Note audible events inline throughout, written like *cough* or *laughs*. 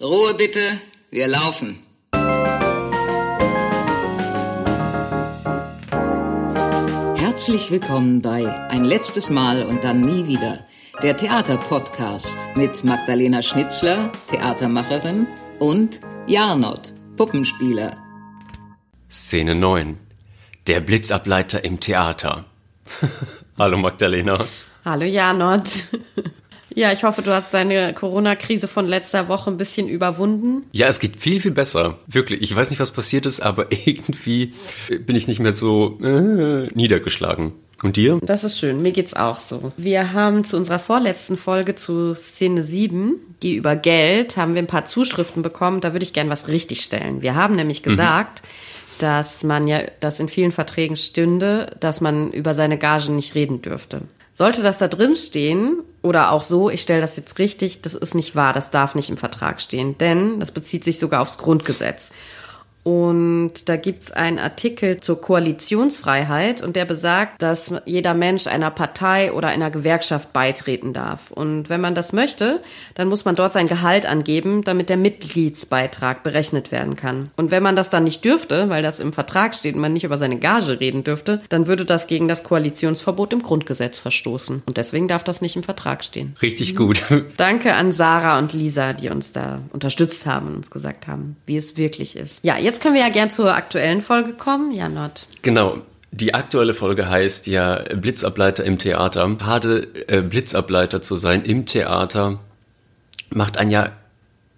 Ruhe bitte, wir laufen. Herzlich willkommen bei Ein letztes Mal und dann nie wieder. Der Theaterpodcast mit Magdalena Schnitzler, Theatermacherin, und Jarnot, Puppenspieler. Szene 9. Der Blitzableiter im Theater. *laughs* Hallo Magdalena. Hallo Janot. Ja, ich hoffe, du hast deine Corona-Krise von letzter Woche ein bisschen überwunden. Ja, es geht viel, viel besser. Wirklich. Ich weiß nicht, was passiert ist, aber *laughs* irgendwie bin ich nicht mehr so äh, niedergeschlagen. Und dir? Das ist schön. Mir geht's auch so. Wir haben zu unserer vorletzten Folge zu Szene 7, die über Geld, haben wir ein paar Zuschriften bekommen. Da würde ich gern was richtigstellen. Wir haben nämlich mhm. gesagt, mhm. dass man ja, dass in vielen Verträgen stünde, dass man über seine Gage nicht reden dürfte. Sollte das da drin stehen oder auch so, ich stelle das jetzt richtig, das ist nicht wahr, das darf nicht im Vertrag stehen, denn das bezieht sich sogar aufs Grundgesetz. Und da gibt's einen Artikel zur Koalitionsfreiheit und der besagt, dass jeder Mensch einer Partei oder einer Gewerkschaft beitreten darf. Und wenn man das möchte, dann muss man dort sein Gehalt angeben, damit der Mitgliedsbeitrag berechnet werden kann. Und wenn man das dann nicht dürfte, weil das im Vertrag steht und man nicht über seine Gage reden dürfte, dann würde das gegen das Koalitionsverbot im Grundgesetz verstoßen. Und deswegen darf das nicht im Vertrag stehen. Richtig gut. *laughs* Danke an Sarah und Lisa, die uns da unterstützt haben und uns gesagt haben, wie es wirklich ist. Ja, jetzt Jetzt können wir ja gern zur aktuellen Folge kommen. Ja, Not. Genau. Die aktuelle Folge heißt ja Blitzableiter im Theater. Gerade äh, Blitzableiter zu sein im Theater macht einen ja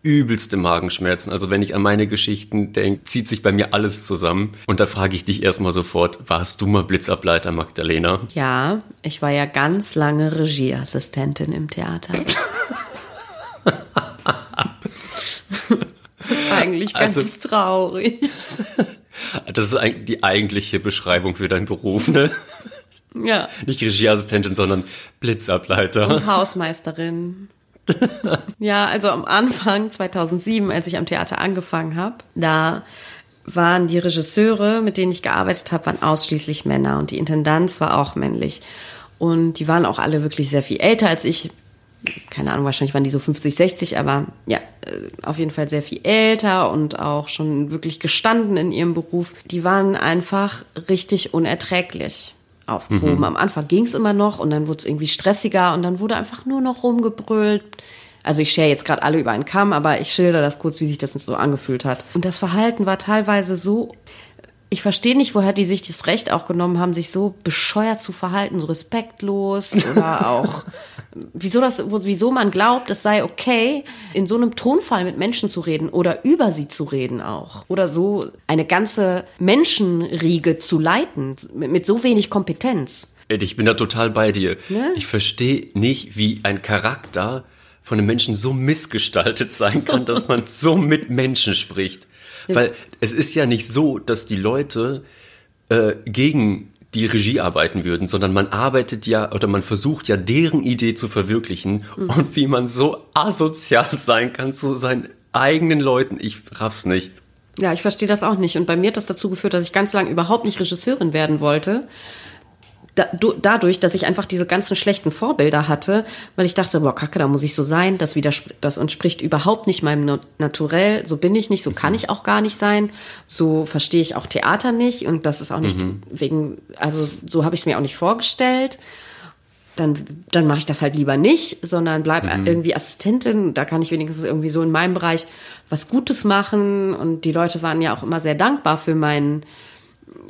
übelste Magenschmerzen. Also wenn ich an meine Geschichten denke, zieht sich bei mir alles zusammen. Und da frage ich dich erstmal sofort, warst du mal Blitzableiter, Magdalena? Ja, ich war ja ganz lange Regieassistentin im Theater. *laughs* eigentlich ganz also, traurig. *laughs* Das ist eigentlich die eigentliche Beschreibung für deinen Beruf, ne? Ja. Nicht Regieassistentin, sondern Blitzableiter. Und Hausmeisterin. *laughs* ja, also am Anfang 2007, als ich am Theater angefangen habe, da waren die Regisseure, mit denen ich gearbeitet habe, waren ausschließlich Männer und die Intendanz war auch männlich. Und die waren auch alle wirklich sehr viel älter als ich keine Ahnung, wahrscheinlich waren die so 50, 60, aber ja, auf jeden Fall sehr viel älter und auch schon wirklich gestanden in ihrem Beruf. Die waren einfach richtig unerträglich auf Proben. Mhm. Am Anfang ging es immer noch und dann wurde es irgendwie stressiger und dann wurde einfach nur noch rumgebrüllt. Also ich schere jetzt gerade alle über einen Kamm, aber ich schilder das kurz, wie sich das so angefühlt hat. Und das Verhalten war teilweise so ich verstehe nicht, woher die sich das Recht auch genommen haben, sich so bescheuert zu verhalten, so respektlos *laughs* oder auch, wieso das, wieso man glaubt, es sei okay, in so einem Tonfall mit Menschen zu reden oder über sie zu reden auch. Oder so eine ganze Menschenriege zu leiten, mit, mit so wenig Kompetenz. Ich bin da total bei dir. Ne? Ich verstehe nicht, wie ein Charakter von einem Menschen so missgestaltet sein kann, dass man so mit Menschen spricht. Weil es ist ja nicht so, dass die Leute äh, gegen die Regie arbeiten würden, sondern man arbeitet ja oder man versucht ja deren Idee zu verwirklichen mhm. und wie man so asozial sein kann zu seinen eigenen Leuten. Ich raff's nicht. Ja, ich verstehe das auch nicht. Und bei mir hat das dazu geführt, dass ich ganz lange überhaupt nicht Regisseurin werden wollte, da, dadurch, dass ich einfach diese ganzen schlechten Vorbilder hatte, weil ich dachte, boah, kacke, da muss ich so sein, das, das entspricht überhaupt nicht meinem Naturell, so bin ich nicht, so kann ich auch gar nicht sein, so verstehe ich auch Theater nicht und das ist auch nicht mhm. wegen, also so habe ich es mir auch nicht vorgestellt. Dann, dann mache ich das halt lieber nicht, sondern bleib mhm. irgendwie Assistentin. Da kann ich wenigstens irgendwie so in meinem Bereich was Gutes machen. Und die Leute waren ja auch immer sehr dankbar für meinen,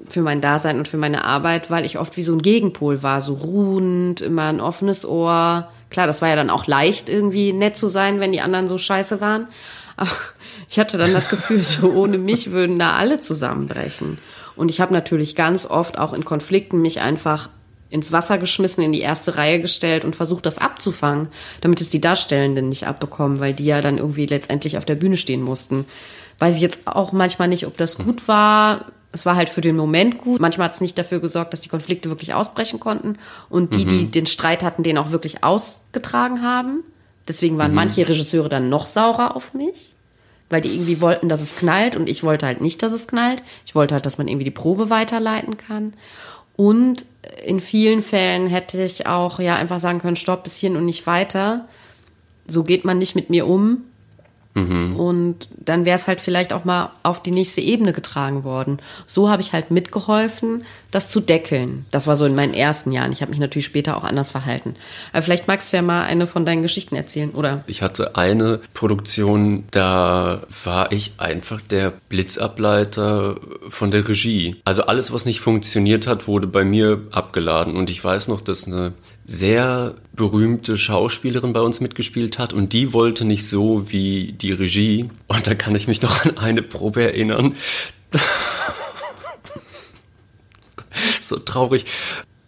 für mein Dasein und für meine Arbeit, weil ich oft wie so ein Gegenpol war, so ruhend, immer ein offenes Ohr. Klar, das war ja dann auch leicht, irgendwie nett zu sein, wenn die anderen so scheiße waren. Aber ich hatte dann das Gefühl, so ohne mich würden da alle zusammenbrechen. Und ich habe natürlich ganz oft auch in Konflikten mich einfach ins Wasser geschmissen, in die erste Reihe gestellt und versucht, das abzufangen, damit es die Darstellenden nicht abbekommen, weil die ja dann irgendwie letztendlich auf der Bühne stehen mussten. Weiß ich jetzt auch manchmal nicht, ob das gut war es war halt für den Moment gut. Manchmal hat es nicht dafür gesorgt, dass die Konflikte wirklich ausbrechen konnten und die, mhm. die den Streit hatten, den auch wirklich ausgetragen haben. Deswegen waren mhm. manche Regisseure dann noch saurer auf mich, weil die irgendwie wollten, dass es knallt und ich wollte halt nicht, dass es knallt. Ich wollte halt, dass man irgendwie die Probe weiterleiten kann. Und in vielen Fällen hätte ich auch ja einfach sagen können, stopp bis hierhin und nicht weiter. So geht man nicht mit mir um. Mhm. Und dann wäre es halt vielleicht auch mal auf die nächste Ebene getragen worden. So habe ich halt mitgeholfen, das zu deckeln. Das war so in meinen ersten Jahren. Ich habe mich natürlich später auch anders verhalten. Aber vielleicht magst du ja mal eine von deinen Geschichten erzählen, oder? Ich hatte eine Produktion, da war ich einfach der Blitzableiter von der Regie. Also alles, was nicht funktioniert hat, wurde bei mir abgeladen. Und ich weiß noch, dass eine sehr berühmte Schauspielerin bei uns mitgespielt hat und die wollte nicht so wie die Regie. Und da kann ich mich noch an eine Probe erinnern. *laughs* so traurig.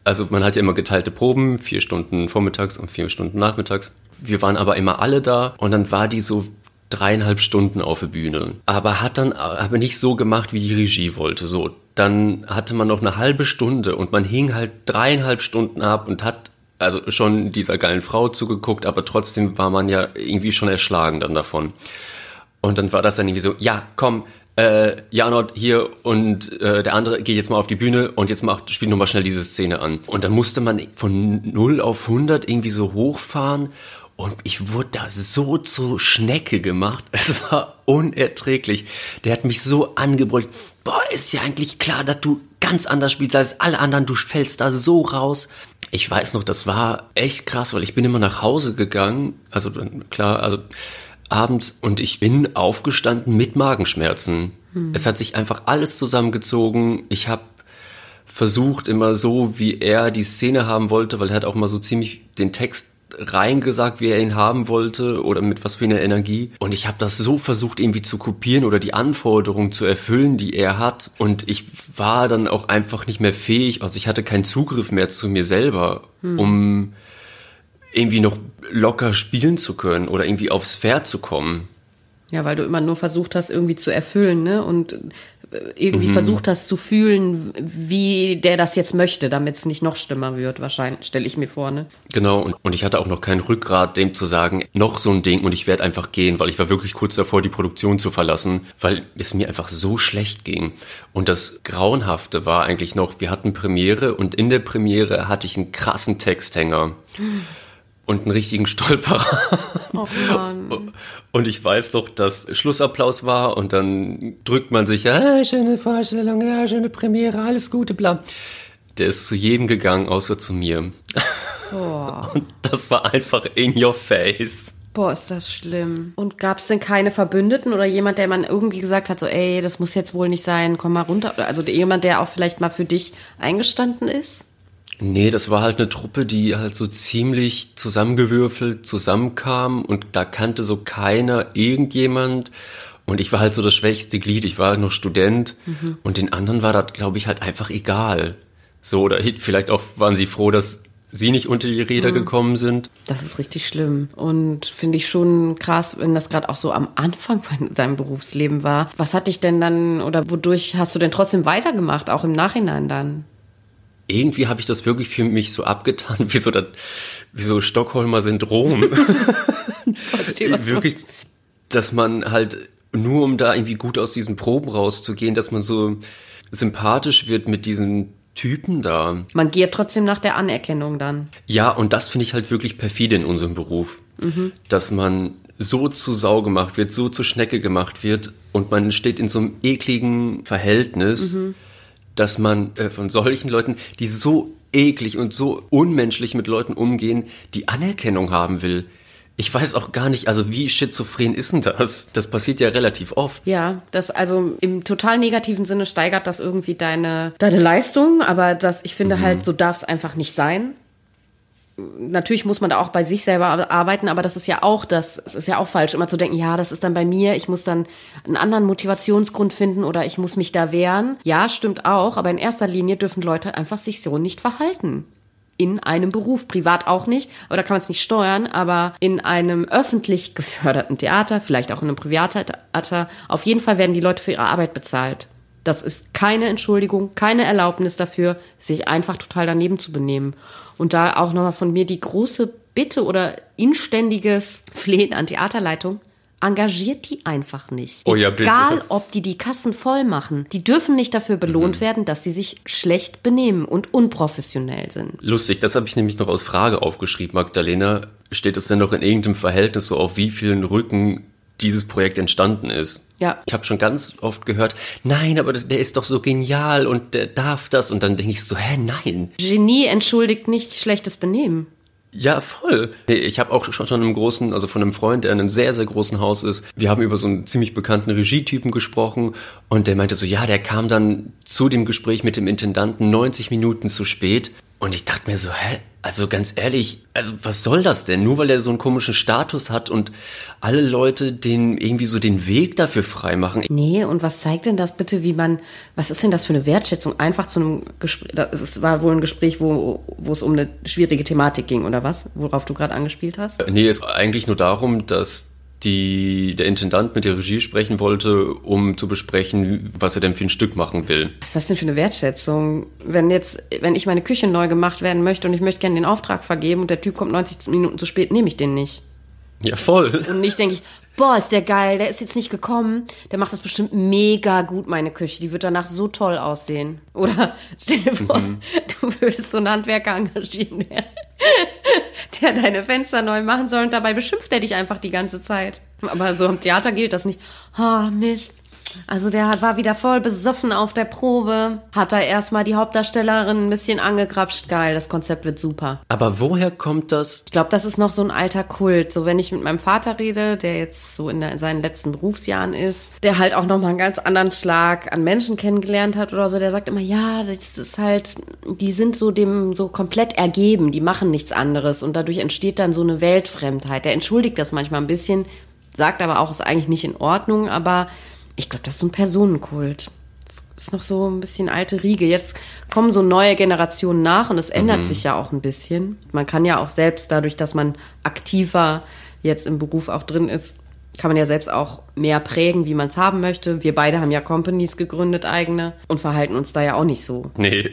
Also man hat ja immer geteilte Proben, vier Stunden vormittags und vier Stunden nachmittags. Wir waren aber immer alle da und dann war die so dreieinhalb Stunden auf der Bühne. Aber hat dann aber nicht so gemacht, wie die Regie wollte. So, dann hatte man noch eine halbe Stunde und man hing halt dreieinhalb Stunden ab und hat also schon dieser geilen Frau zugeguckt, aber trotzdem war man ja irgendwie schon erschlagen dann davon. Und dann war das dann irgendwie so, ja, komm, äh, Janot hier und äh, der andere geht jetzt mal auf die Bühne und jetzt macht, spielt nochmal schnell diese Szene an. Und dann musste man von 0 auf 100 irgendwie so hochfahren und ich wurde da so zur Schnecke gemacht. Es war unerträglich. Der hat mich so angebrüllt. Boah, ist ja eigentlich klar, dass du ganz anders spielst als alle anderen. Du fällst da so raus. Ich weiß noch, das war echt krass, weil ich bin immer nach Hause gegangen. Also klar, also abends und ich bin aufgestanden mit Magenschmerzen. Hm. Es hat sich einfach alles zusammengezogen. Ich habe versucht immer so, wie er die Szene haben wollte, weil er hat auch mal so ziemlich den Text reingesagt, wie er ihn haben wollte oder mit was für einer Energie. Und ich habe das so versucht irgendwie zu kopieren oder die Anforderungen zu erfüllen, die er hat. Und ich war dann auch einfach nicht mehr fähig, also ich hatte keinen Zugriff mehr zu mir selber, hm. um irgendwie noch locker spielen zu können oder irgendwie aufs Pferd zu kommen. Ja, weil du immer nur versucht hast, irgendwie zu erfüllen, ne? Und irgendwie mhm. versucht hast zu fühlen, wie der das jetzt möchte, damit es nicht noch schlimmer wird, wahrscheinlich, stelle ich mir vor, ne? Genau, und, und ich hatte auch noch kein Rückgrat, dem zu sagen, noch so ein Ding und ich werde einfach gehen, weil ich war wirklich kurz davor, die Produktion zu verlassen, weil es mir einfach so schlecht ging. Und das Grauenhafte war eigentlich noch, wir hatten Premiere und in der Premiere hatte ich einen krassen Texthänger. Mhm und einen richtigen Stolperer. Oh Mann. Und ich weiß doch, dass Schlussapplaus war und dann drückt man sich, ja, schöne Vorstellung, ja, schöne Premiere, alles Gute, bla. Der ist zu jedem gegangen, außer zu mir. Boah. Und das war einfach in your face. Boah, ist das schlimm. Und gab es denn keine Verbündeten oder jemand, der man irgendwie gesagt hat, so, ey, das muss jetzt wohl nicht sein, komm mal runter? Also jemand, der auch vielleicht mal für dich eingestanden ist? Nee, das war halt eine Truppe, die halt so ziemlich zusammengewürfelt zusammenkam und da kannte so keiner irgendjemand. Und ich war halt so das schwächste Glied. Ich war halt noch Student mhm. und den anderen war das, glaube ich, halt einfach egal. So, oder vielleicht auch waren sie froh, dass sie nicht unter die Räder mhm. gekommen sind. Das ist richtig schlimm und finde ich schon krass, wenn das gerade auch so am Anfang von *laughs* deinem Berufsleben war. Was hat dich denn dann oder wodurch hast du denn trotzdem weitergemacht, auch im Nachhinein dann? Irgendwie habe ich das wirklich für mich so abgetan, *laughs* wie so das, wie so Stockholmer Syndrom. *laughs* Verstehe, *laughs* wirklich, dass man halt nur um da irgendwie gut aus diesen Proben rauszugehen, dass man so sympathisch wird mit diesen Typen da. Man geht trotzdem nach der Anerkennung dann. Ja, und das finde ich halt wirklich perfide in unserem Beruf. Mhm. Dass man so zu Sau gemacht wird, so zur Schnecke gemacht wird und man steht in so einem ekligen Verhältnis. Mhm dass man äh, von solchen Leuten, die so eklig und so unmenschlich mit Leuten umgehen, die Anerkennung haben will. Ich weiß auch gar nicht, also wie schizophren ist denn das? Das passiert ja relativ oft. Ja, das also im total negativen Sinne steigert das irgendwie deine, deine Leistung, aber das, ich finde mhm. halt, so darf es einfach nicht sein natürlich muss man da auch bei sich selber arbeiten, aber das ist ja auch das, es ist ja auch falsch, immer zu denken, ja, das ist dann bei mir, ich muss dann einen anderen Motivationsgrund finden oder ich muss mich da wehren. Ja, stimmt auch, aber in erster Linie dürfen Leute einfach sich so nicht verhalten. In einem Beruf, privat auch nicht, aber da kann man es nicht steuern, aber in einem öffentlich geförderten Theater, vielleicht auch in einem Privattheater, auf jeden Fall werden die Leute für ihre Arbeit bezahlt. Das ist keine Entschuldigung, keine Erlaubnis dafür, sich einfach total daneben zu benehmen. Und da auch nochmal von mir die große Bitte oder inständiges Flehen an Theaterleitung. Engagiert die einfach nicht. Oh ja, bitte. Egal, ob die die Kassen voll machen. Die dürfen nicht dafür belohnt mhm. werden, dass sie sich schlecht benehmen und unprofessionell sind. Lustig, das habe ich nämlich noch als Frage aufgeschrieben, Magdalena. Steht es denn noch in irgendeinem Verhältnis so auf wie vielen Rücken dieses Projekt entstanden ist. Ja. Ich habe schon ganz oft gehört, nein, aber der ist doch so genial und der darf das. Und dann denke ich so, hä, nein. Genie entschuldigt nicht schlechtes Benehmen. Ja, voll. Nee, ich habe auch schon schon einem großen, also von einem Freund, der in einem sehr, sehr großen Haus ist. Wir haben über so einen ziemlich bekannten Regietypen gesprochen und der meinte so, ja, der kam dann zu dem Gespräch mit dem Intendanten 90 Minuten zu spät. Und ich dachte mir so, hä? Also ganz ehrlich, also was soll das denn? Nur weil er so einen komischen Status hat und alle Leute den irgendwie so den Weg dafür freimachen. Nee, und was zeigt denn das bitte, wie man, was ist denn das für eine Wertschätzung? Einfach zu einem Gespräch, das war wohl ein Gespräch, wo, wo es um eine schwierige Thematik ging, oder was? Worauf du gerade angespielt hast? Nee, es war eigentlich nur darum, dass die, der Intendant mit der Regie sprechen wollte, um zu besprechen, was er denn für ein Stück machen will. Was ist das denn für eine Wertschätzung? Wenn jetzt, wenn ich meine Küche neu gemacht werden möchte und ich möchte gerne den Auftrag vergeben und der Typ kommt 90 Minuten zu spät, nehme ich den nicht. Ja, voll. Und nicht denke ich, boah, ist der geil, der ist jetzt nicht gekommen, der macht das bestimmt mega gut, meine Küche, die wird danach so toll aussehen. Oder *laughs* stell dir vor, Mhm. du würdest so einen Handwerker engagieren, der, der deine Fenster neu machen soll und dabei beschimpft er dich einfach die ganze Zeit. Aber so im Theater gilt das nicht. Ah, Mist. Also der war wieder voll besoffen auf der Probe, hat da erstmal die Hauptdarstellerin ein bisschen angegrapscht. Geil, das Konzept wird super. Aber woher kommt das? Ich glaube, das ist noch so ein alter Kult. So, wenn ich mit meinem Vater rede, der jetzt so in, der, in seinen letzten Berufsjahren ist, der halt auch noch mal einen ganz anderen Schlag an Menschen kennengelernt hat oder so, der sagt immer, ja, das ist halt, die sind so dem so komplett ergeben, die machen nichts anderes und dadurch entsteht dann so eine Weltfremdheit. Der entschuldigt das manchmal ein bisschen, sagt aber auch, ist eigentlich nicht in Ordnung, aber ich glaube, das ist so ein Personenkult. Das ist noch so ein bisschen alte Riege. Jetzt kommen so neue Generationen nach und es ändert sich ja auch ein bisschen. Man kann ja auch selbst dadurch, dass man aktiver jetzt im Beruf auch drin ist, kann man ja selbst auch mehr prägen, wie man es haben möchte. Wir beide haben ja Companies gegründet, eigene, und verhalten uns da ja auch nicht so. Nee.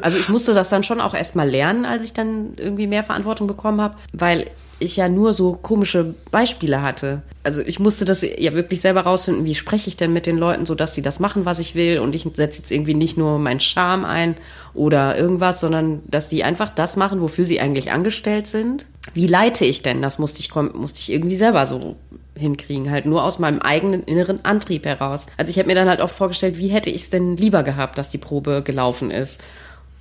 Also ich musste das dann schon auch erstmal lernen, als ich dann irgendwie mehr Verantwortung bekommen habe, weil ich ja nur so komische Beispiele hatte. Also ich musste das ja wirklich selber rausfinden, wie spreche ich denn mit den Leuten, so dass sie das machen, was ich will und ich setze jetzt irgendwie nicht nur meinen Charme ein oder irgendwas, sondern dass die einfach das machen, wofür sie eigentlich angestellt sind. Wie leite ich denn? Das musste ich, musste ich irgendwie selber so hinkriegen, halt nur aus meinem eigenen inneren Antrieb heraus. Also ich habe mir dann halt oft vorgestellt, wie hätte ich es denn lieber gehabt, dass die Probe gelaufen ist.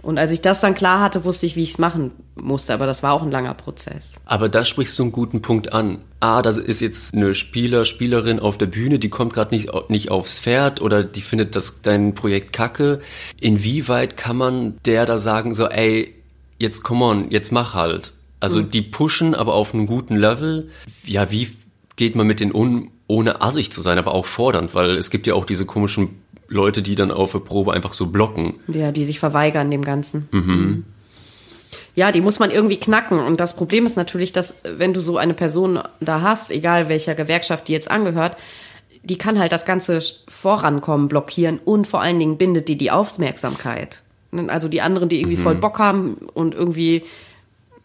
Und als ich das dann klar hatte, wusste ich, wie ich es machen musste. Aber das war auch ein langer Prozess. Aber da sprichst du einen guten Punkt an. Ah, das ist jetzt eine Spieler, Spielerin auf der Bühne, die kommt gerade nicht, nicht aufs Pferd oder die findet das dein Projekt kacke. Inwieweit kann man der da sagen, so, ey, jetzt come on, jetzt mach halt. Also die pushen, aber auf einem guten Level. Ja, wie geht man mit denen um, ohne assig zu sein, aber auch fordernd? Weil es gibt ja auch diese komischen Leute, die dann auf der Probe einfach so blocken. Ja, die sich verweigern dem Ganzen. Mhm. Ja, die muss man irgendwie knacken. Und das Problem ist natürlich, dass wenn du so eine Person da hast, egal welcher Gewerkschaft die jetzt angehört, die kann halt das ganze Vorankommen blockieren und vor allen Dingen bindet die die Aufmerksamkeit. Also die anderen, die irgendwie voll Bock haben und irgendwie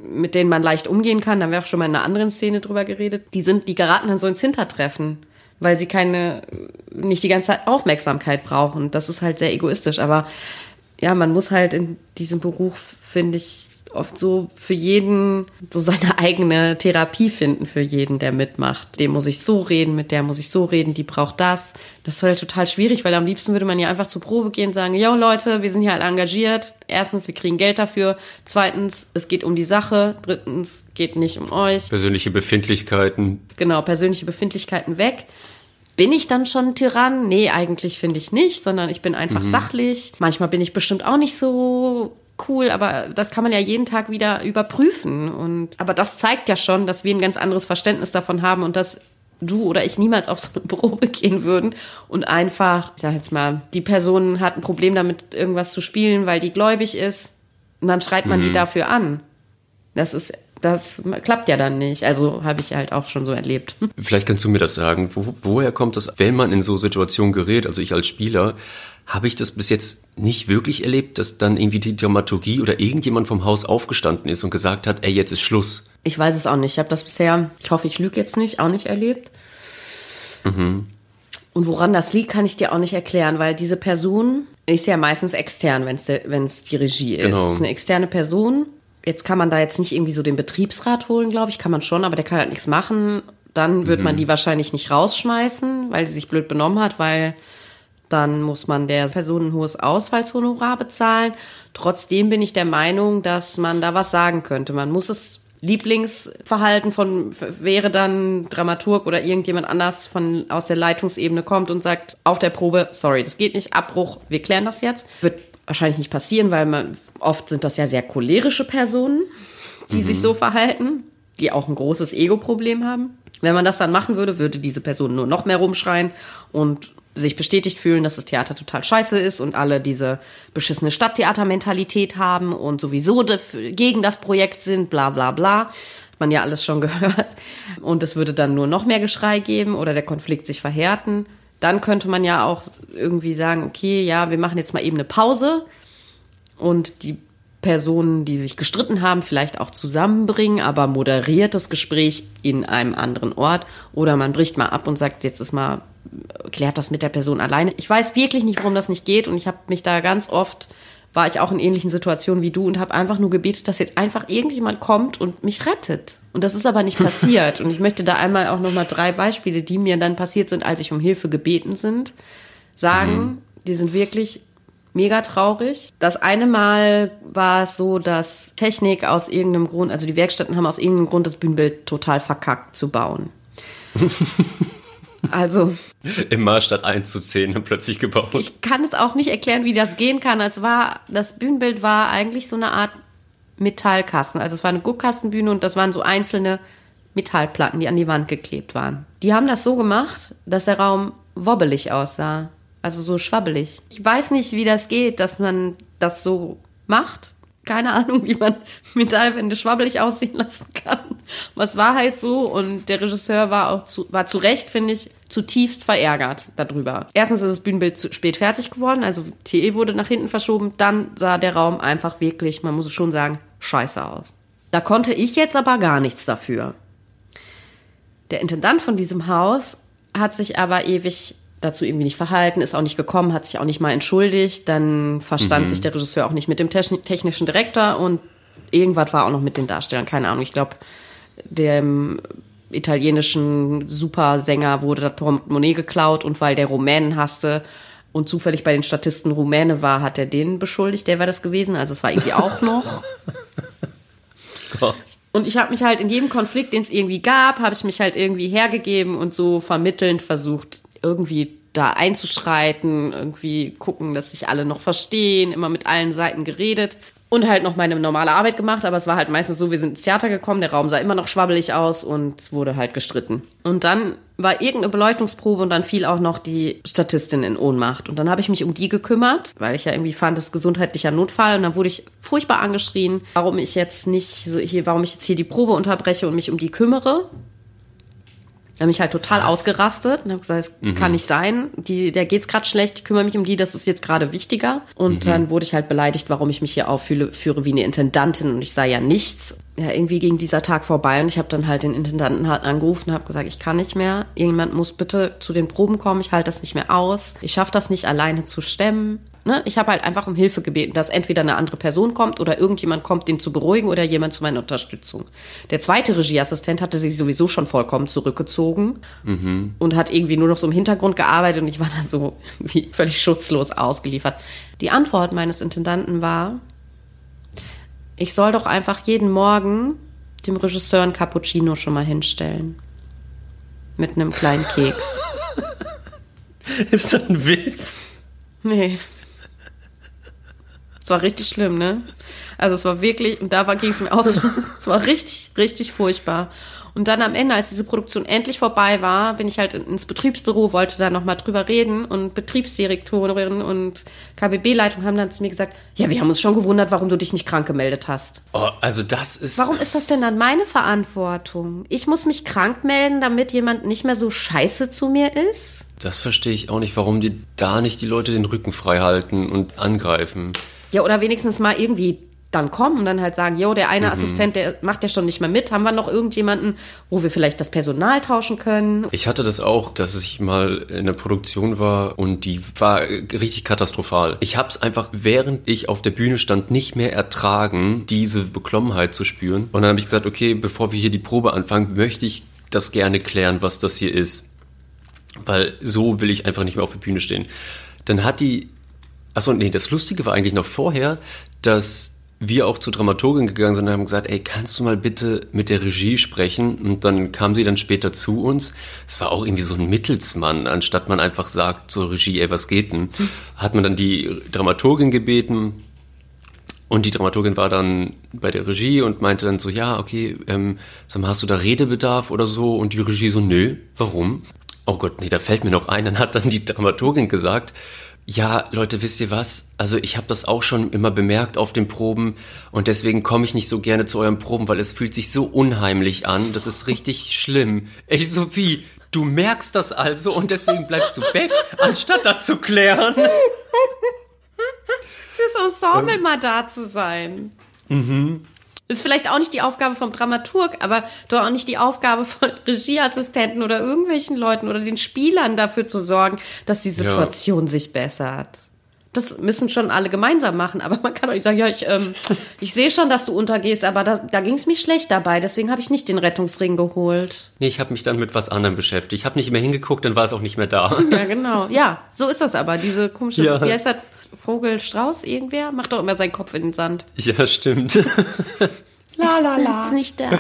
mit denen man leicht umgehen kann, da haben wir auch schon mal in einer anderen Szene drüber geredet, die sind, die geraten dann so ins Hintertreffen, weil sie keine, nicht die ganze Zeit Aufmerksamkeit brauchen. Das ist halt sehr egoistisch, aber ja, man muss halt in diesem Beruf, finde ich, oft so für jeden so seine *laughs* eigene Therapie finden für jeden, der mitmacht. Dem muss ich so reden, mit der muss ich so reden, die braucht das. Das ist halt total schwierig, weil am liebsten würde man ja einfach zur Probe gehen und sagen, yo Leute, wir sind hier alle engagiert. Erstens, wir kriegen Geld dafür. Zweitens, es geht um die Sache. Drittens, geht nicht um euch. Persönliche Befindlichkeiten. Genau, persönliche Befindlichkeiten weg. Bin ich dann schon ein Tyrann? Nee, eigentlich finde ich nicht, sondern ich bin einfach sachlich. Manchmal bin ich bestimmt auch nicht so cool, aber das kann man ja jeden Tag wieder überprüfen. Und, aber das zeigt ja schon, dass wir ein ganz anderes Verständnis davon haben und dass du oder ich niemals auf so eine Probe *laughs* gehen würden und einfach, ich sag jetzt mal, die Person hat ein Problem damit, irgendwas zu spielen, weil die gläubig ist. Und dann schreit man die dafür an. Das ist, das klappt ja dann nicht. Also habe ich halt auch schon so erlebt. *laughs* Vielleicht kannst du mir das sagen. Wo, woher kommt das, wenn man in so Situationen gerät, also ich als Spieler, habe ich das bis jetzt nicht wirklich erlebt, dass dann irgendwie die Dramaturgie oder irgendjemand vom Haus aufgestanden ist und gesagt hat, ey, jetzt ist Schluss. Ich weiß es auch nicht. Ich habe das bisher, ich hoffe, ich lüge jetzt nicht, auch nicht erlebt. Und woran das liegt, kann ich dir auch nicht erklären, weil diese Person ist ja meistens extern, wenn es die Regie ist. Genau. Es ist eine externe Person. Jetzt kann man da jetzt nicht irgendwie so den Betriebsrat holen, glaube ich, kann man schon, aber der kann halt nichts machen. Dann wird mhm. man die wahrscheinlich nicht rausschmeißen, weil sie sich blöd benommen hat, weil dann muss man der Person ein hohes Ausfallshonorar bezahlen. Trotzdem bin ich der Meinung, dass man da was sagen könnte. Man muss es Lieblingsverhalten von wäre dann Dramaturg oder irgendjemand anders von aus der Leitungsebene kommt und sagt auf der Probe, sorry, das geht nicht, Abbruch, wir klären das jetzt. Wird wahrscheinlich nicht passieren, weil man oft sind das ja sehr cholerische Personen, die mhm. sich so verhalten, die auch ein großes Ego-Problem haben. Wenn man das dann machen würde, würde diese Person nur noch mehr rumschreien und sich bestätigt fühlen, dass das Theater total scheiße ist und alle diese beschissene Stadttheatermentalität haben und sowieso gegen das Projekt sind, bla bla bla. Hat man ja alles schon *laughs* gehört. Und es würde dann nur noch mehr Geschrei geben oder der Konflikt sich verhärten. Dann könnte man ja auch irgendwie sagen, okay, ja, wir machen jetzt mal eben eine Pause und die Personen, die sich gestritten haben, vielleicht auch zusammenbringen, aber moderiert das Gespräch in einem anderen Ort oder man bricht mal ab und sagt, jetzt ist mal, klärt das mit der Person alleine. Ich weiß wirklich nicht, warum das nicht geht und ich habe mich da ganz oft, war ich auch in ähnlichen Situationen wie du und habe einfach nur gebetet, dass jetzt einfach irgendjemand kommt und mich rettet. Und das ist aber nicht *laughs* passiert und ich möchte da einmal auch nochmal drei Beispiele, die mir dann passiert sind, als ich um Hilfe gebeten sind, sagen, mhm. die sind wirklich mega traurig. Das eine Mal war es so, dass Technik aus irgendeinem Grund, also die Werkstätten haben aus irgendeinem Grund das Bühnenbild total verkackt zu bauen. *laughs* Also. Immer statt 1 zu 10 plötzlich gebaut. Ich kann es auch nicht erklären, wie das gehen kann. Es war, das Bühnenbild war eigentlich so eine Art Metallkasten. Also es war eine Guckkastenbühne und das waren so einzelne Metallplatten, die an die Wand geklebt waren. Die haben das so gemacht, dass der Raum wobbelig aussah. Also so schwabbelig. Ich weiß nicht, wie das geht, dass man das so macht. Keine Ahnung, wie man *laughs* Metallwände schwabbelig aussehen lassen kann. Was war halt so und der Regisseur war auch zu, war zu Recht, finde ich, zutiefst verärgert darüber. Erstens ist das Bühnenbild zu spät fertig geworden, also TE wurde nach hinten verschoben. Dann sah der Raum einfach wirklich, man muss es schon sagen, scheiße aus. Da konnte ich jetzt aber gar nichts dafür. Der Intendant von diesem Haus hat sich aber ewig dazu irgendwie nicht verhalten, ist auch nicht gekommen, hat sich auch nicht mal entschuldigt. Dann verstand mhm. sich der Regisseur auch nicht mit dem technischen Direktor und irgendwas war auch noch mit den Darstellern, keine Ahnung. Ich glaube, dem italienischen Supersänger wurde das Portemonnaie geklaut und weil der Rumänen hasste und zufällig bei den Statisten Rumäne war, hat er den beschuldigt, der war das gewesen. Also es war irgendwie auch noch. *laughs* Und ich habe mich halt in jedem Konflikt, den es irgendwie gab, habe ich mich halt irgendwie hergegeben und so vermittelnd versucht, irgendwie da einzuschreiten, irgendwie gucken, dass sich alle noch verstehen, immer mit allen Seiten geredet und halt noch meine normale Arbeit gemacht, aber es war halt meistens so, wir sind ins Theater gekommen, der Raum sah immer noch schwabbelig aus und es wurde halt gestritten. Und dann war irgendeine Beleuchtungsprobe und dann fiel auch noch die Statistin in Ohnmacht. Und dann habe ich mich um die gekümmert, weil ich ja irgendwie fand, das ist gesundheitlicher Notfall. Und dann wurde ich furchtbar angeschrien, warum ich jetzt nicht so hier, warum ich jetzt hier die Probe unterbreche und mich um die kümmere. Da habe mich halt total Was? ausgerastet und habe gesagt, das mhm. kann nicht sein. Die, der geht's gerade schlecht, ich kümmere mich um die, das ist jetzt gerade wichtiger. Und mhm. dann wurde ich halt beleidigt, warum ich mich hier aufführe führe wie eine Intendantin und ich sei ja nichts. Ja, irgendwie ging dieser Tag vorbei und ich habe dann halt den Intendanten halt angerufen und habe gesagt, ich kann nicht mehr. Irgendjemand muss bitte zu den Proben kommen, ich halte das nicht mehr aus. Ich schaffe das nicht alleine zu stemmen ne, ich habe halt einfach um Hilfe gebeten, dass entweder eine andere Person kommt oder irgendjemand kommt, den zu beruhigen oder jemand zu meiner Unterstützung. Der zweite Regieassistent hatte sich sowieso schon vollkommen zurückgezogen mhm. und hat irgendwie nur noch so im Hintergrund gearbeitet und ich war da so *laughs* wie völlig schutzlos ausgeliefert. Die Antwort meines Intendanten war, ich soll doch einfach jeden Morgen dem Regisseur ein Cappuccino schon mal hinstellen. Mit einem kleinen *laughs* Keks. Ist das ein Witz? Nee. Es war richtig schlimm, ne? Also es war wirklich, und da ging es mir aus, *laughs* es war richtig, richtig furchtbar. Und dann am Ende, als diese Produktion endlich vorbei war, bin ich halt ins Betriebsbüro, wollte da nochmal drüber reden und Betriebsdirektorin und KBB-Leitung haben dann zu mir gesagt, ja, wir haben uns schon gewundert, warum du dich nicht krank gemeldet hast. Oh, also das ist... Warum ist das denn dann meine Verantwortung? Ich muss mich krank melden, damit jemand nicht mehr so scheiße zu mir ist? Das verstehe ich auch nicht, warum die da nicht die Leute den Rücken frei halten und angreifen. Ja, oder wenigstens mal irgendwie dann kommen und dann halt sagen, jo, der eine mhm. Assistent, der macht ja schon nicht mehr mit. Haben wir noch irgendjemanden, wo wir vielleicht das Personal tauschen können? Ich hatte das auch, dass ich mal in der Produktion war und die war richtig katastrophal. Ich habe es einfach, während ich auf der Bühne stand, nicht mehr ertragen, diese Beklommenheit zu spüren. Und dann habe ich gesagt, okay, bevor wir hier die Probe anfangen, möchte ich das gerne klären, was das hier ist. Weil so will ich einfach nicht mehr auf der Bühne stehen. Dann hat die, achso, nee, das Lustige war eigentlich noch vorher, dass wir auch zur Dramaturgin gegangen sind und haben gesagt, ey, kannst du mal bitte mit der Regie sprechen? Und dann kam sie dann später zu uns. Es war auch irgendwie so ein Mittelsmann, anstatt man einfach sagt zur Regie, ey, was geht denn? Hat man dann die Dramaturgin gebeten, und die Dramaturgin war dann bei der Regie und meinte dann so, ja, okay, ähm, sag mal, hast du da Redebedarf oder so? Und die Regie so, nö, warum? Oh Gott, nee, da fällt mir noch ein. Dann hat dann die Dramaturgin gesagt, ja, Leute, wisst ihr was? Also ich habe das auch schon immer bemerkt auf den Proben und deswegen komme ich nicht so gerne zu euren Proben, weil es fühlt sich so unheimlich an. Das ist richtig *laughs* schlimm. Ey, Sophie, du merkst das also und deswegen bleibst du weg, *laughs* anstatt das zu klären. *laughs* Fürs Ensemble ähm. mal da zu sein. Mhm. Ist vielleicht auch nicht die Aufgabe vom Dramaturg, aber doch auch nicht die Aufgabe von *laughs* Regieassistenten oder irgendwelchen Leuten oder den Spielern dafür zu sorgen, dass die Situation ja. sich bessert. Das müssen schon alle gemeinsam machen, aber man kann auch nicht sagen, ja, ich, ähm, *laughs* ich sehe schon, dass du untergehst, aber da, da ging es mir schlecht dabei, deswegen habe ich nicht den Rettungsring geholt. Nee, ich habe mich dann mit was anderem beschäftigt. Ich habe nicht mehr hingeguckt, dann war es auch nicht mehr da. *laughs* Ja, genau. Ja, so ist das aber, diese komische, ja. wie heißt das, Vogel Strauß irgendwer? Macht doch immer seinen Kopf in den Sand. Ja, stimmt. *laughs* la la la. Ist nicht da.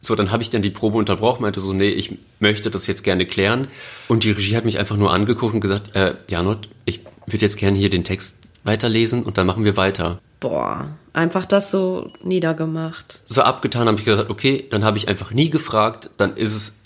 So, dann habe ich dann die Probe unterbrochen, meinte so, nee, ich möchte das jetzt gerne klären. Und die Regie hat mich einfach nur angeguckt und gesagt, äh, Janot, ich würde jetzt gerne hier den Text weiterlesen und dann machen wir weiter. Boah, einfach das so niedergemacht. So abgetan habe ich gesagt, okay, dann habe ich einfach nie gefragt, dann ist es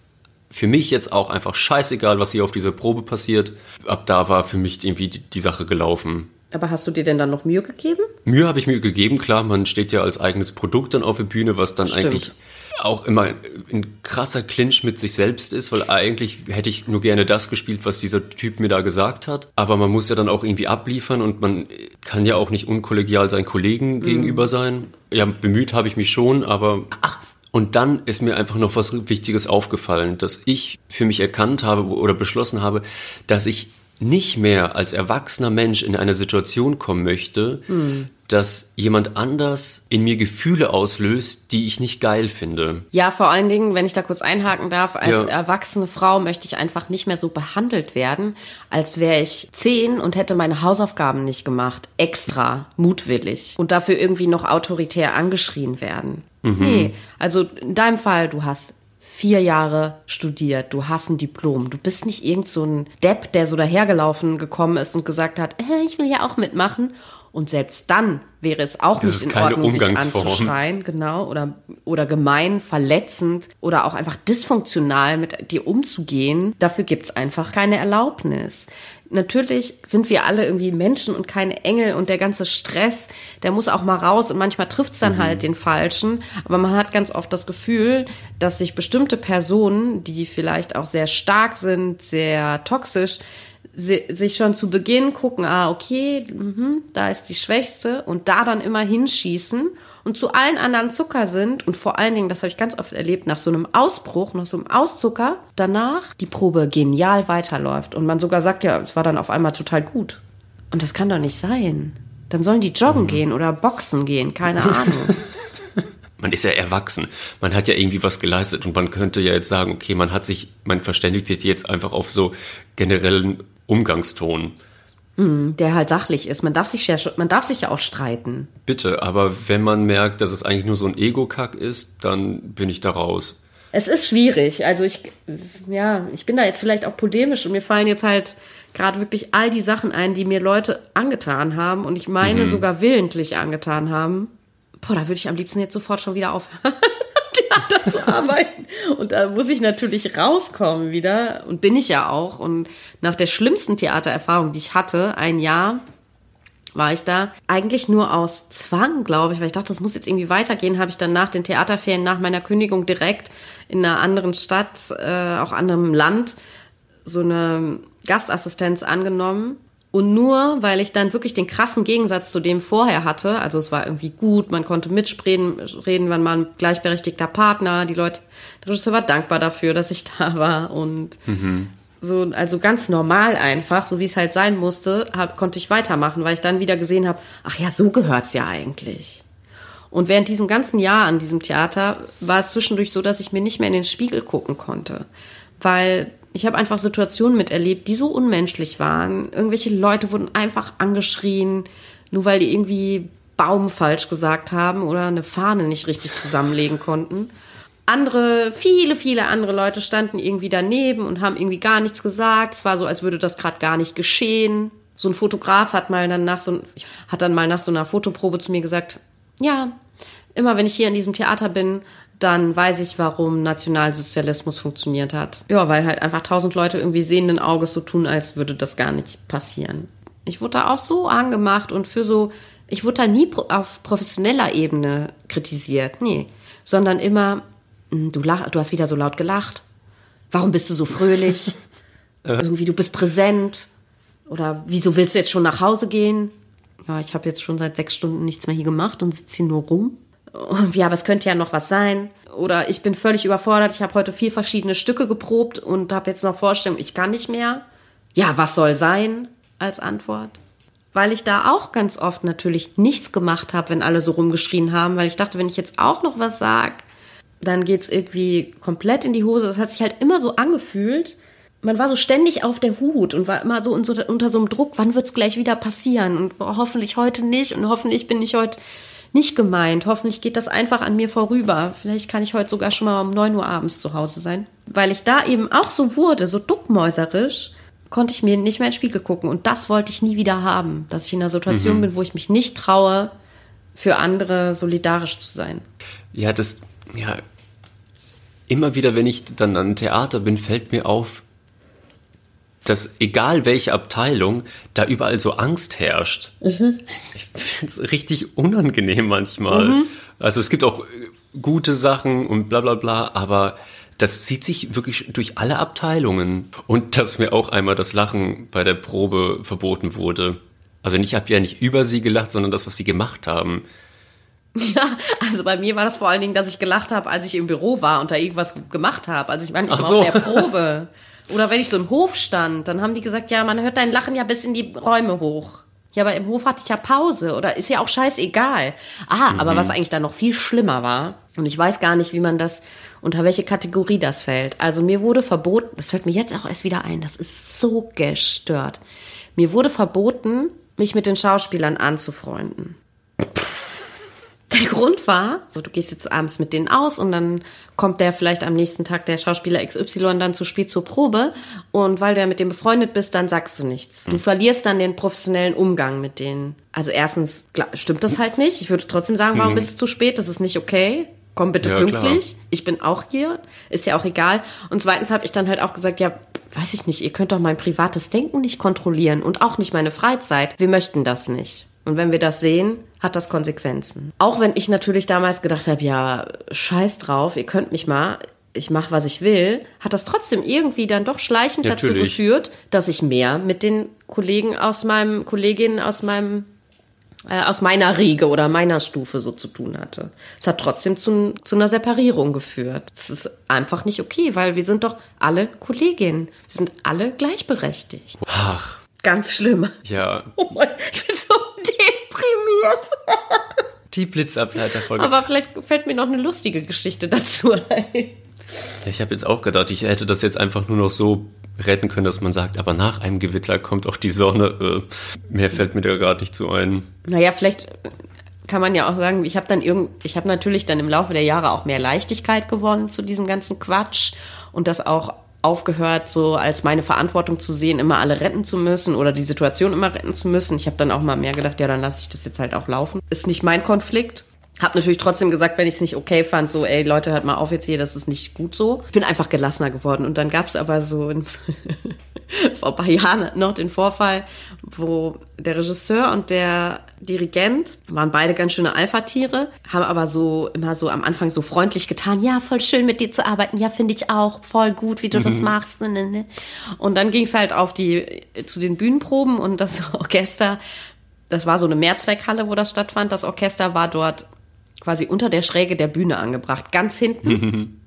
für mich jetzt auch einfach scheißegal, was hier auf dieser Probe passiert. Ab da war für mich irgendwie die, die Sache gelaufen. Aber hast du dir denn dann noch Mühe gegeben? Mühe habe ich mir gegeben, klar. Man steht ja als eigenes Produkt dann auf der Bühne, was dann Stimmt. eigentlich auch immer ein krasser Clinch mit sich selbst ist, weil eigentlich hätte ich nur gerne das gespielt, was dieser Typ mir da gesagt hat. Aber man muss ja dann auch irgendwie abliefern und man kann ja auch nicht unkollegial seinen Kollegen mhm. gegenüber sein. Ja, bemüht habe ich mich schon, aber ach, und dann ist mir einfach noch was Wichtiges aufgefallen, dass ich für mich erkannt habe oder beschlossen habe, dass ich nicht mehr als erwachsener Mensch in eine Situation kommen möchte, mhm. dass jemand anders in mir Gefühle auslöst, die ich nicht geil finde. Ja, vor allen Dingen, wenn ich da kurz einhaken darf, als ja. erwachsene Frau möchte ich einfach nicht mehr so behandelt werden, als wäre ich zehn und hätte meine Hausaufgaben nicht gemacht, extra, mutwillig und dafür irgendwie noch autoritär angeschrien werden. Mhm. Nee, also in deinem Fall, du hast vier Jahre studiert, du hast ein Diplom, du bist nicht irgend so ein Depp, der so dahergelaufen gekommen ist und gesagt hat, hey, ich will ja auch mitmachen. Und selbst dann wäre es auch das nicht in Ordnung, dich anzuschreien, genau, oder, oder gemein, verletzend oder auch einfach dysfunktional mit dir umzugehen. Dafür gibt's einfach keine Erlaubnis natürlich sind wir alle irgendwie Menschen und keine Engel und der ganze Stress, der muss auch mal raus und manchmal trifft's dann mhm. halt den Falschen. Aber man hat ganz oft das Gefühl, dass sich bestimmte Personen, die vielleicht auch sehr stark sind, sehr toxisch, sich schon zu Beginn gucken, ah, okay, mh, da ist die Schwächste und da dann immer hinschießen und zu allen anderen Zucker sind und vor allen Dingen, das habe ich ganz oft erlebt, nach so einem Ausbruch, nach so einem Auszucker, danach die Probe genial weiterläuft und man sogar sagt, ja, es war dann auf einmal total gut. Und das kann doch nicht sein. Dann sollen die joggen mhm. gehen oder boxen gehen, keine Ahnung. *laughs* man ist ja erwachsen. Man hat ja irgendwie was geleistet und man könnte ja jetzt sagen, okay, man hat sich, man verständigt sich jetzt einfach auf so generellen Umgangston. Mhm, der halt sachlich ist. Man darf sich ja, man darf sich ja auch streiten. Bitte, aber wenn man merkt, dass es eigentlich nur so ein Ego-Kack ist, dann bin ich da raus. Es ist schwierig. Also ich, ja, ich bin da jetzt vielleicht auch polemisch und mir fallen jetzt halt gerade wirklich all die Sachen ein, die mir Leute angetan haben und ich meine mhm. sogar willentlich angetan haben. Boah, da würde ich am liebsten jetzt sofort schon wieder aufhören. *laughs* *laughs* Theater zu arbeiten. Und da muss ich natürlich rauskommen wieder. Und bin ich ja auch. Und nach der schlimmsten Theatererfahrung, die ich hatte, ein Jahr, war ich da. Eigentlich nur aus Zwang, glaube ich, weil ich dachte, das muss jetzt irgendwie weitergehen, habe ich dann nach den Theaterferien, nach meiner Kündigung direkt in einer anderen Stadt, äh, auch anderem Land, so eine Gastassistenz angenommen und nur weil ich dann wirklich den krassen Gegensatz zu dem vorher hatte, also es war irgendwie gut, man konnte mitsprechen, reden, wenn man gleichberechtigter Partner, die Leute, der Regisseur war dankbar dafür, dass ich *laughs* da war und mhm. so, also ganz normal einfach, so wie es halt sein musste, hab, konnte ich weitermachen, weil ich dann wieder gesehen habe, ach ja, so gehört's ja eigentlich. Und während diesem ganzen Jahr an diesem Theater war es zwischendurch so, dass ich mir nicht mehr in den Spiegel gucken konnte. Weil ich habe einfach Situationen miterlebt, die so unmenschlich waren. Irgendwelche Leute wurden einfach angeschrien, nur weil die irgendwie Baum falsch gesagt haben oder eine Fahne nicht richtig zusammenlegen konnten. Andere, viele, viele andere Leute standen irgendwie daneben und haben irgendwie gar nichts gesagt. Es war so, als würde das gerade gar nicht geschehen. So ein Fotograf hat mal dann nach so hat dann mal nach so einer Fotoprobe zu mir gesagt, ja, immer wenn ich hier in diesem Theater bin, dann weiß ich, warum Nationalsozialismus funktioniert hat. Ja, weil halt einfach tausend Leute irgendwie sehenden Auges so tun, als würde das gar nicht passieren. Ich wurde da auch so angemacht und für so, ich wurde da nie auf professioneller Ebene kritisiert, nee, sondern immer, hm, du, lach, du hast wieder so laut gelacht. Warum bist du so fröhlich? *laughs* Irgendwie, du bist präsent. Oder wieso willst du jetzt schon nach Hause gehen? Ja, ich habe jetzt schon seit sechs Stunden nichts mehr hier gemacht und sitze hier nur rum. *laughs* Ja, aber es könnte ja noch was sein. Oder ich bin völlig überfordert. Ich habe heute vier verschiedene Stücke geprobt und habe jetzt noch Vorstellung, ich kann nicht mehr. Ja, was soll sein? Als Antwort. Weil ich da auch ganz oft natürlich nichts gemacht habe, wenn alle so rumgeschrien haben, weil ich dachte, wenn ich jetzt auch noch was sag, dann geht's irgendwie komplett in die Hose. Das hat sich halt immer so angefühlt. Man war so ständig auf der Hut und war immer so unter, unter so einem Druck, wann wird's gleich wieder passieren? Und hoffentlich heute nicht und hoffentlich bin ich heute nicht gemeint. Hoffentlich geht das einfach an mir vorüber. Vielleicht kann ich heute sogar schon mal um 9 Uhr abends zu Hause sein. Weil ich da eben auch so wurde, so duckmäuserisch, konnte ich mir nicht mehr in den Spiegel gucken. Und das wollte ich nie wieder haben. Dass ich in einer Situation mhm. bin, wo ich mich nicht traue, für andere solidarisch zu sein. Ja, das, ja, immer wieder, wenn ich dann an Theater bin, fällt mir auf, dass egal welche Abteilung, da überall so Angst herrscht. Mhm. Ich finde es richtig unangenehm manchmal. Mhm. Also es gibt auch äh, gute Sachen und bla bla bla, aber das zieht sich wirklich durch alle Abteilungen. Und dass mir auch einmal das Lachen bei der Probe verboten wurde. Also ich habe ja nicht über sie gelacht, sondern das, was sie gemacht haben. Ja, also bei mir war das vor allen Dingen, dass ich gelacht habe, als ich im Büro war und da irgendwas gemacht habe. Also ich war nicht so. auf der Probe. *laughs* Oder wenn ich so im Hof stand, dann haben die gesagt, ja, man hört dein Lachen ja bis in die Räume hoch. Ja, aber im Hof hatte ich ja Pause oder ist ja auch scheißegal. Ah, mhm. aber was eigentlich da noch viel schlimmer war, und ich weiß gar nicht, wie man das, unter welche Kategorie das fällt. Also mir wurde verboten, das fällt mir jetzt auch erst wieder ein, das ist so gestört. Mir wurde verboten, mich mit den Schauspielern anzufreunden. Der Grund war, du gehst jetzt abends mit denen aus und dann kommt der vielleicht am nächsten Tag der Schauspieler XY dann zu spät zur Probe und weil du ja mit dem befreundet bist, dann sagst du nichts. Du verlierst dann den professionellen Umgang mit denen. Also erstens klar, stimmt das halt nicht. Ich würde trotzdem sagen, warum mhm. bist du zu spät? Das ist nicht okay. Komm bitte ja, pünktlich. Klar. Ich bin auch hier. Ist ja auch egal. Und zweitens habe ich dann halt auch gesagt, ja, weiß ich nicht, ihr könnt doch mein privates Denken nicht kontrollieren und auch nicht meine Freizeit. Wir möchten das nicht. Und wenn wir das sehen, hat das Konsequenzen. Auch wenn ich natürlich damals gedacht habe, ja, scheiß drauf, ihr könnt mich mal, ich mache, was ich will, hat das trotzdem irgendwie dann doch schleichend natürlich. dazu geführt, dass ich mehr mit den Kollegen aus meinem, Kolleginnen aus meinem äh, aus meiner Riege oder meiner Stufe so zu tun hatte. Es hat trotzdem zu, zu einer Separierung geführt. Es ist einfach nicht okay, weil wir sind doch alle Kolleginnen. Wir sind alle gleichberechtigt. Ach. Ganz schlimm. Ja. *laughs* Oh mein, ich bin so deprimiert. Die Blitzableiterfolge. Aber vielleicht fällt mir noch eine lustige Geschichte dazu ein. Ich habe jetzt auch gedacht, ich hätte das jetzt einfach nur noch so retten können, dass man sagt, aber nach einem Gewitter kommt auch die Sonne. Äh, mehr fällt mir da gerade nicht zu ein. Naja, vielleicht kann man ja auch sagen, ich habe dann irgend, ich habe natürlich dann im Laufe der Jahre auch mehr Leichtigkeit gewonnen zu diesem ganzen Quatsch und das auch aufgehört, so als meine Verantwortung zu sehen, immer alle retten zu müssen oder die Situation immer retten zu müssen. Ich habe dann auch mal mehr gedacht, ja, dann lasse ich das jetzt halt auch laufen. Ist nicht mein Konflikt. Hab natürlich trotzdem gesagt, wenn ich es nicht okay fand, so, ey Leute, hört mal auf jetzt hier, das ist nicht gut so. Ich bin einfach gelassener geworden. Und dann gab es aber so in, *laughs* vor ein paar Jahren noch den Vorfall, wo der Regisseur und der Dirigent waren beide ganz schöne Alpha-Tiere, haben aber so immer so am Anfang so freundlich getan, ja, voll schön mit dir zu arbeiten, ja, finde ich auch, voll gut, wie du mhm. das machst. Ne, ne, ne. Und dann ging es halt auf die, zu den Bühnenproben und das *laughs* Orchester das war so eine Mehrzweckhalle, wo das stattfand. Das Orchester war dort quasi unter der Schräge der Bühne angebracht, ganz hinten. *laughs*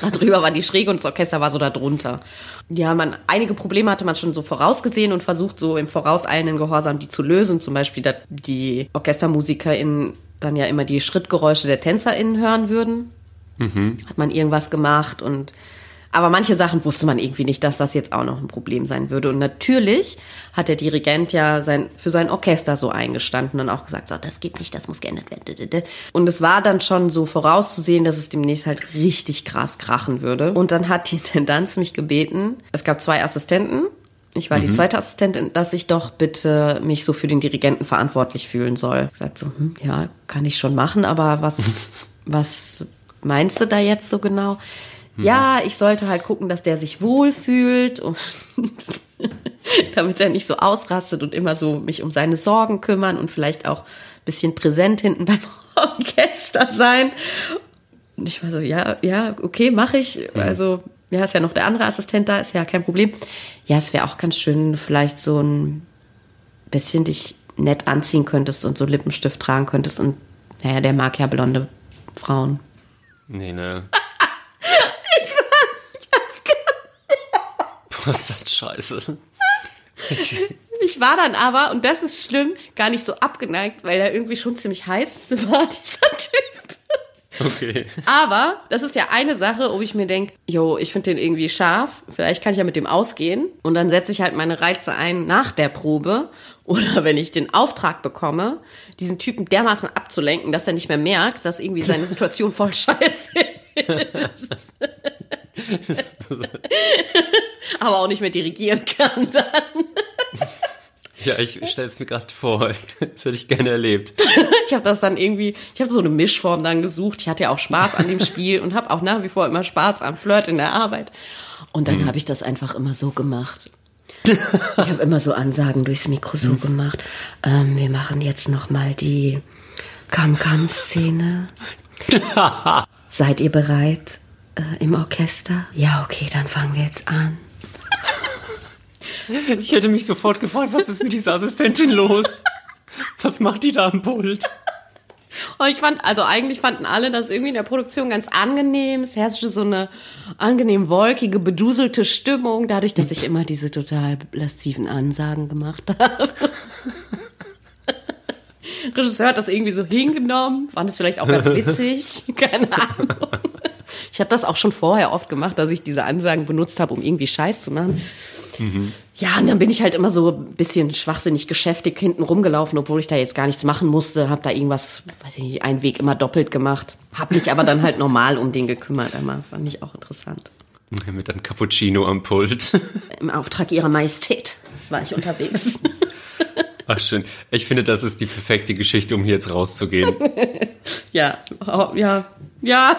da drüber war die Schräge und das Orchester war so da drunter. Ja, man, einige Probleme hatte man schon so vorausgesehen und versucht so im vorauseilenden Gehorsam die zu lösen. Zum Beispiel, dass die OrchestermusikerInnen dann ja immer die Schrittgeräusche der TänzerInnen hören würden. Hat man irgendwas gemacht und aber manche Sachen wusste man irgendwie nicht, dass das jetzt auch noch ein Problem sein würde. Und natürlich hat der Dirigent ja sein, für sein Orchester so eingestanden und auch gesagt, so, das geht nicht, das muss geändert werden. Und es war dann schon so vorauszusehen, dass es demnächst halt richtig krass krachen würde. Und dann hat die Intendanz mich gebeten, es gab zwei Assistenten, ich war die zweite Assistentin, dass ich doch bitte mich so für den Dirigenten verantwortlich fühlen soll. Ich gesagt so, hm, ja, kann ich schon machen, aber was, *laughs* was meinst du da jetzt so genau? Ja, ich sollte halt gucken, dass der sich wohlfühlt und *laughs* damit er nicht so ausrastet und immer so mich um seine Sorgen kümmern und vielleicht auch ein bisschen präsent hinten beim *laughs* Orchester sein. Und ich war so, ja, ja, okay, mache ich. Also, ja, ist ja noch der andere Assistent da, ist ja kein Problem. Ja, es wäre auch ganz schön, wenn du vielleicht so ein bisschen dich nett anziehen könntest und so Lippenstift tragen könntest. Und naja, der mag ja blonde Frauen. Nee, ne. *laughs* Boah, ist das scheiße. Ich war dann aber, und das ist schlimm, gar nicht so abgeneigt, weil er irgendwie schon ziemlich heiß war, *laughs* dieser Typ. Okay. Aber das ist ja eine Sache, wo ich mir denke, jo, ich finde den irgendwie scharf, vielleicht kann ich ja mit dem ausgehen. Und dann setze ich halt meine Reize ein nach der Probe. *laughs* Oder wenn ich den Auftrag bekomme, diesen Typen dermaßen abzulenken, dass er nicht mehr merkt, dass irgendwie seine Situation voll *laughs* scheiße ist. *laughs* Aber auch nicht mehr dirigieren kann dann. *laughs* Ja, ich stelle es mir gerade vor. *laughs* Das hätte ich gerne erlebt. Ich habe das dann irgendwie, ich habe so eine Mischform dann gesucht. Ich hatte ja auch Spaß an dem Spiel und habe auch nach wie vor immer Spaß am Flirt in der Arbeit. Und dann habe ich das einfach immer so gemacht. Ich habe immer so Ansagen durchs Mikro so gemacht. Ähm, wir machen jetzt noch mal die Kam-Kam-Szene. Seid ihr bereit äh, im Orchester? Ja, okay, dann fangen wir jetzt an. *laughs* Ich hätte mich sofort gefragt, was ist mit dieser Assistentin los? Was macht die da am Pult? Und ich fand, also eigentlich fanden alle das irgendwie in der Produktion ganz angenehm. Es herrschte so eine angenehm wolkige, beduselte Stimmung, dadurch, dass ich immer diese total lasziven Ansagen gemacht habe. *laughs* Regisseur hat das irgendwie so hingenommen, fand es vielleicht auch ganz witzig, *laughs* keine Ahnung. Ich habe das auch schon vorher oft gemacht, dass ich diese Ansagen benutzt habe, um irgendwie Scheiß zu machen. Ja, und dann bin ich halt immer so ein bisschen schwachsinnig geschäftig hinten rumgelaufen, obwohl ich da jetzt gar nichts machen musste. Hab da irgendwas, weiß ich nicht, einen Weg immer doppelt gemacht. Hab mich aber dann halt *laughs* normal um den gekümmert. Immer. Fand ich auch interessant. Mit einem Cappuccino am Pult. *laughs* Im Auftrag ihrer Majestät war ich unterwegs. *laughs* Ach schön. Ich finde, das ist die perfekte Geschichte, um hier jetzt rauszugehen. ja, oh, ja, ja.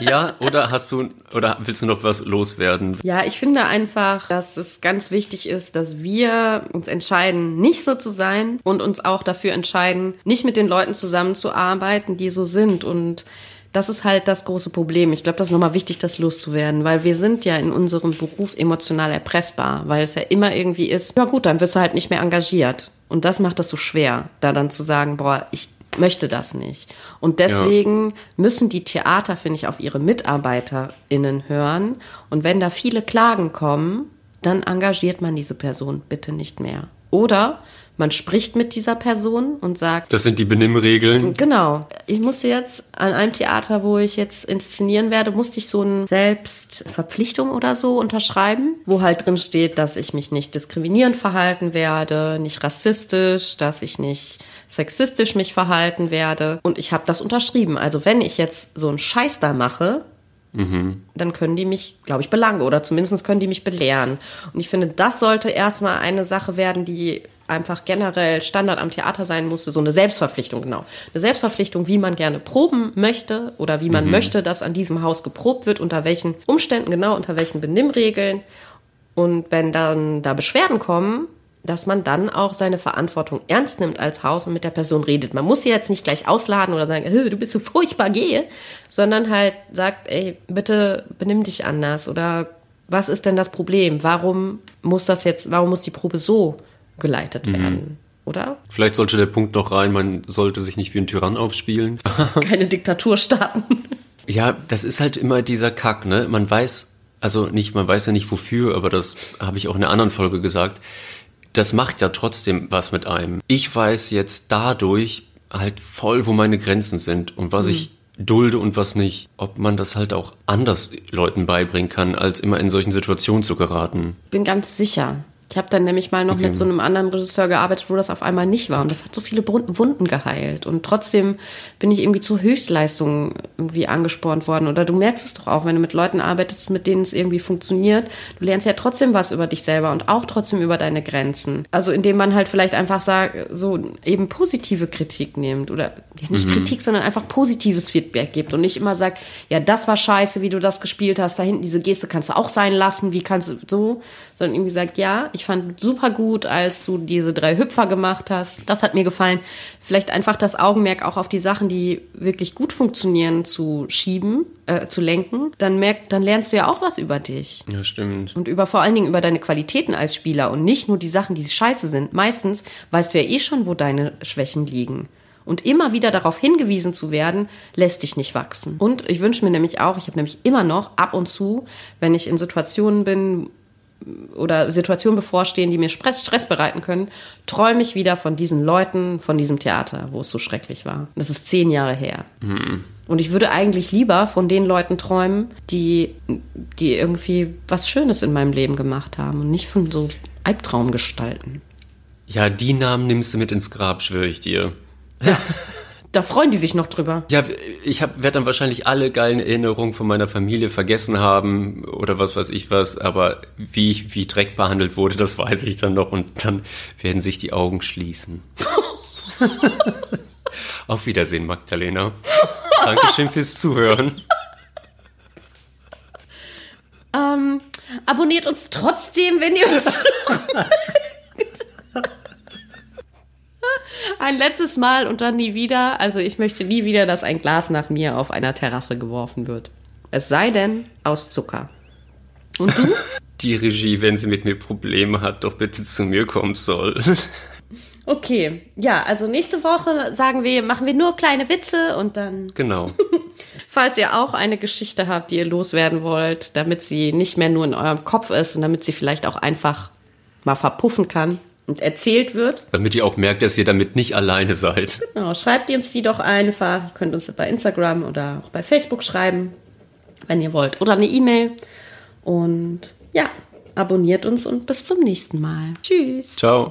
Ja, oder hast du oder willst du noch was loswerden? Ja, ich finde einfach, dass es ganz wichtig ist, dass wir uns entscheiden, nicht so zu sein und uns auch dafür entscheiden, nicht mit den Leuten zusammenzuarbeiten, die so sind. Und das ist halt das große Problem. Ich glaube, das ist nochmal wichtig, das loszuwerden, weil wir sind ja in unserem Beruf emotional erpressbar, weil es ja immer irgendwie ist, ja gut, dann wirst du halt nicht mehr engagiert. Und das macht das so schwer, da dann zu sagen, boah, ich möchte das nicht. Und deswegen ja. müssen die Theater, finde ich, auf ihre MitarbeiterInnen hören. Und wenn da viele Klagen kommen, dann engagiert man diese Person bitte nicht mehr. Oder man spricht mit dieser Person und sagt. Das sind die Benimmregeln. Genau. Ich musste jetzt an einem Theater, wo ich jetzt inszenieren werde, musste ich so eine Selbstverpflichtung oder so unterschreiben, wo halt drin steht, dass ich mich nicht diskriminierend verhalten werde, nicht rassistisch, dass ich nicht sexistisch mich verhalten werde. Und ich habe das unterschrieben. Also wenn ich jetzt so einen Scheiß da mache, mhm. dann können die mich, glaube ich, belangen oder zumindest können die mich belehren. Und ich finde, das sollte erstmal eine Sache werden, die einfach generell Standard am Theater sein musste, so eine Selbstverpflichtung, genau. Eine Selbstverpflichtung, wie man gerne proben möchte oder wie man mhm. möchte, dass an diesem Haus geprobt wird, unter welchen Umständen, genau, unter welchen Benimmregeln. Und wenn dann da Beschwerden kommen, dass man dann auch seine Verantwortung ernst nimmt als Haus und mit der Person redet. Man muss sie jetzt nicht gleich ausladen oder sagen, du bist so furchtbar, gehe, sondern halt sagt, ey, bitte benimm dich anders oder was ist denn das Problem? Warum muss das jetzt, warum muss die Probe so geleitet mhm. werden? Oder? Vielleicht sollte der Punkt noch rein, man sollte sich nicht wie ein Tyrann aufspielen. *laughs* *laughs* Keine Diktatur starten. Ja, das ist halt immer dieser Kack, ne? Man weiß, also nicht, man weiß ja nicht wofür, aber das habe ich auch in einer anderen Folge gesagt das macht ja trotzdem was mit einem. Ich weiß jetzt dadurch, halt voll, wo meine Grenzen sind und was mhm. ich dulde und was nicht. Ob man das halt auch anders Leuten beibringen kann, als immer in solchen Situationen zu geraten. Bin ganz sicher. Ich habe dann nämlich mal noch okay. mit so einem anderen Regisseur gearbeitet, wo das auf einmal nicht war. Und das hat so viele Wunden geheilt. Und trotzdem bin ich irgendwie zu Höchstleistungen irgendwie angespornt worden. Oder du merkst es doch auch, wenn du mit Leuten arbeitest, mit denen es irgendwie funktioniert. Du lernst ja trotzdem was über dich selber und auch trotzdem über deine Grenzen. Also indem man halt vielleicht einfach sagt, so eben positive Kritik nimmt. Oder ja, nicht mhm. Kritik, sondern einfach positives Feedback gibt. Und nicht immer sagt, ja, das war scheiße, wie du das gespielt hast. Da hinten diese Geste kannst du auch sein lassen. Wie kannst du so? Sondern irgendwie sagt, ja, ich fand super gut, als du diese drei Hüpfer gemacht hast. Das hat mir gefallen. Vielleicht einfach das Augenmerk auch auf die Sachen, die wirklich gut funktionieren, zu schieben, äh, zu lenken. Dann merkt, dann lernst du ja auch was über dich. Ja, stimmt. Und über vor allen Dingen über deine Qualitäten als Spieler und nicht nur die Sachen, die scheiße sind. Meistens weißt du ja eh schon, wo deine Schwächen liegen. Und immer wieder darauf hingewiesen zu werden, lässt dich nicht wachsen. Und ich wünsche mir nämlich auch, ich habe nämlich immer noch ab und zu, wenn ich in Situationen bin, oder Situationen bevorstehen, die mir Stress, Stress bereiten können, träume ich wieder von diesen Leuten, von diesem Theater, wo es so schrecklich war. Das ist zehn Jahre her. Mhm. Und ich würde eigentlich lieber von den Leuten träumen, die, die irgendwie was Schönes in meinem Leben gemacht haben und nicht von so Albtraumgestalten. Ja, die Namen nimmst du mit ins Grab, schwöre ich dir. Ja. *laughs* Da freuen die sich noch drüber. Ja, ich werde dann wahrscheinlich alle geilen Erinnerungen von meiner Familie vergessen haben oder was weiß ich was, aber wie ich, wie Dreck behandelt wurde, das weiß ich dann noch und dann werden sich die Augen schließen. *laughs* Auf Wiedersehen, Magdalena. Dankeschön fürs Zuhören. Ähm, abonniert uns trotzdem, wenn ihr uns. *laughs* ein letztes Mal und dann nie wieder. Also ich möchte nie wieder, dass ein Glas nach mir auf einer Terrasse geworfen wird. Es sei denn aus Zucker. Und du? *laughs* Die Regie, wenn sie mit mir Probleme hat, doch bitte zu mir kommen soll. *laughs* Okay, ja, also nächste Woche sagen wir, machen wir nur kleine Witze und dann. *laughs* Genau. Falls ihr auch eine Geschichte habt, die ihr loswerden wollt, damit sie nicht mehr nur in eurem Kopf ist und damit sie vielleicht auch einfach mal verpuffen kann, und erzählt wird. Damit ihr auch merkt, dass ihr damit nicht alleine seid. Genau, schreibt ihr uns die doch einfach. Ihr könnt uns bei Instagram oder auch bei Facebook schreiben, wenn ihr wollt. Oder eine E-Mail. Und ja, abonniert uns und bis zum nächsten Mal. Tschüss. Ciao.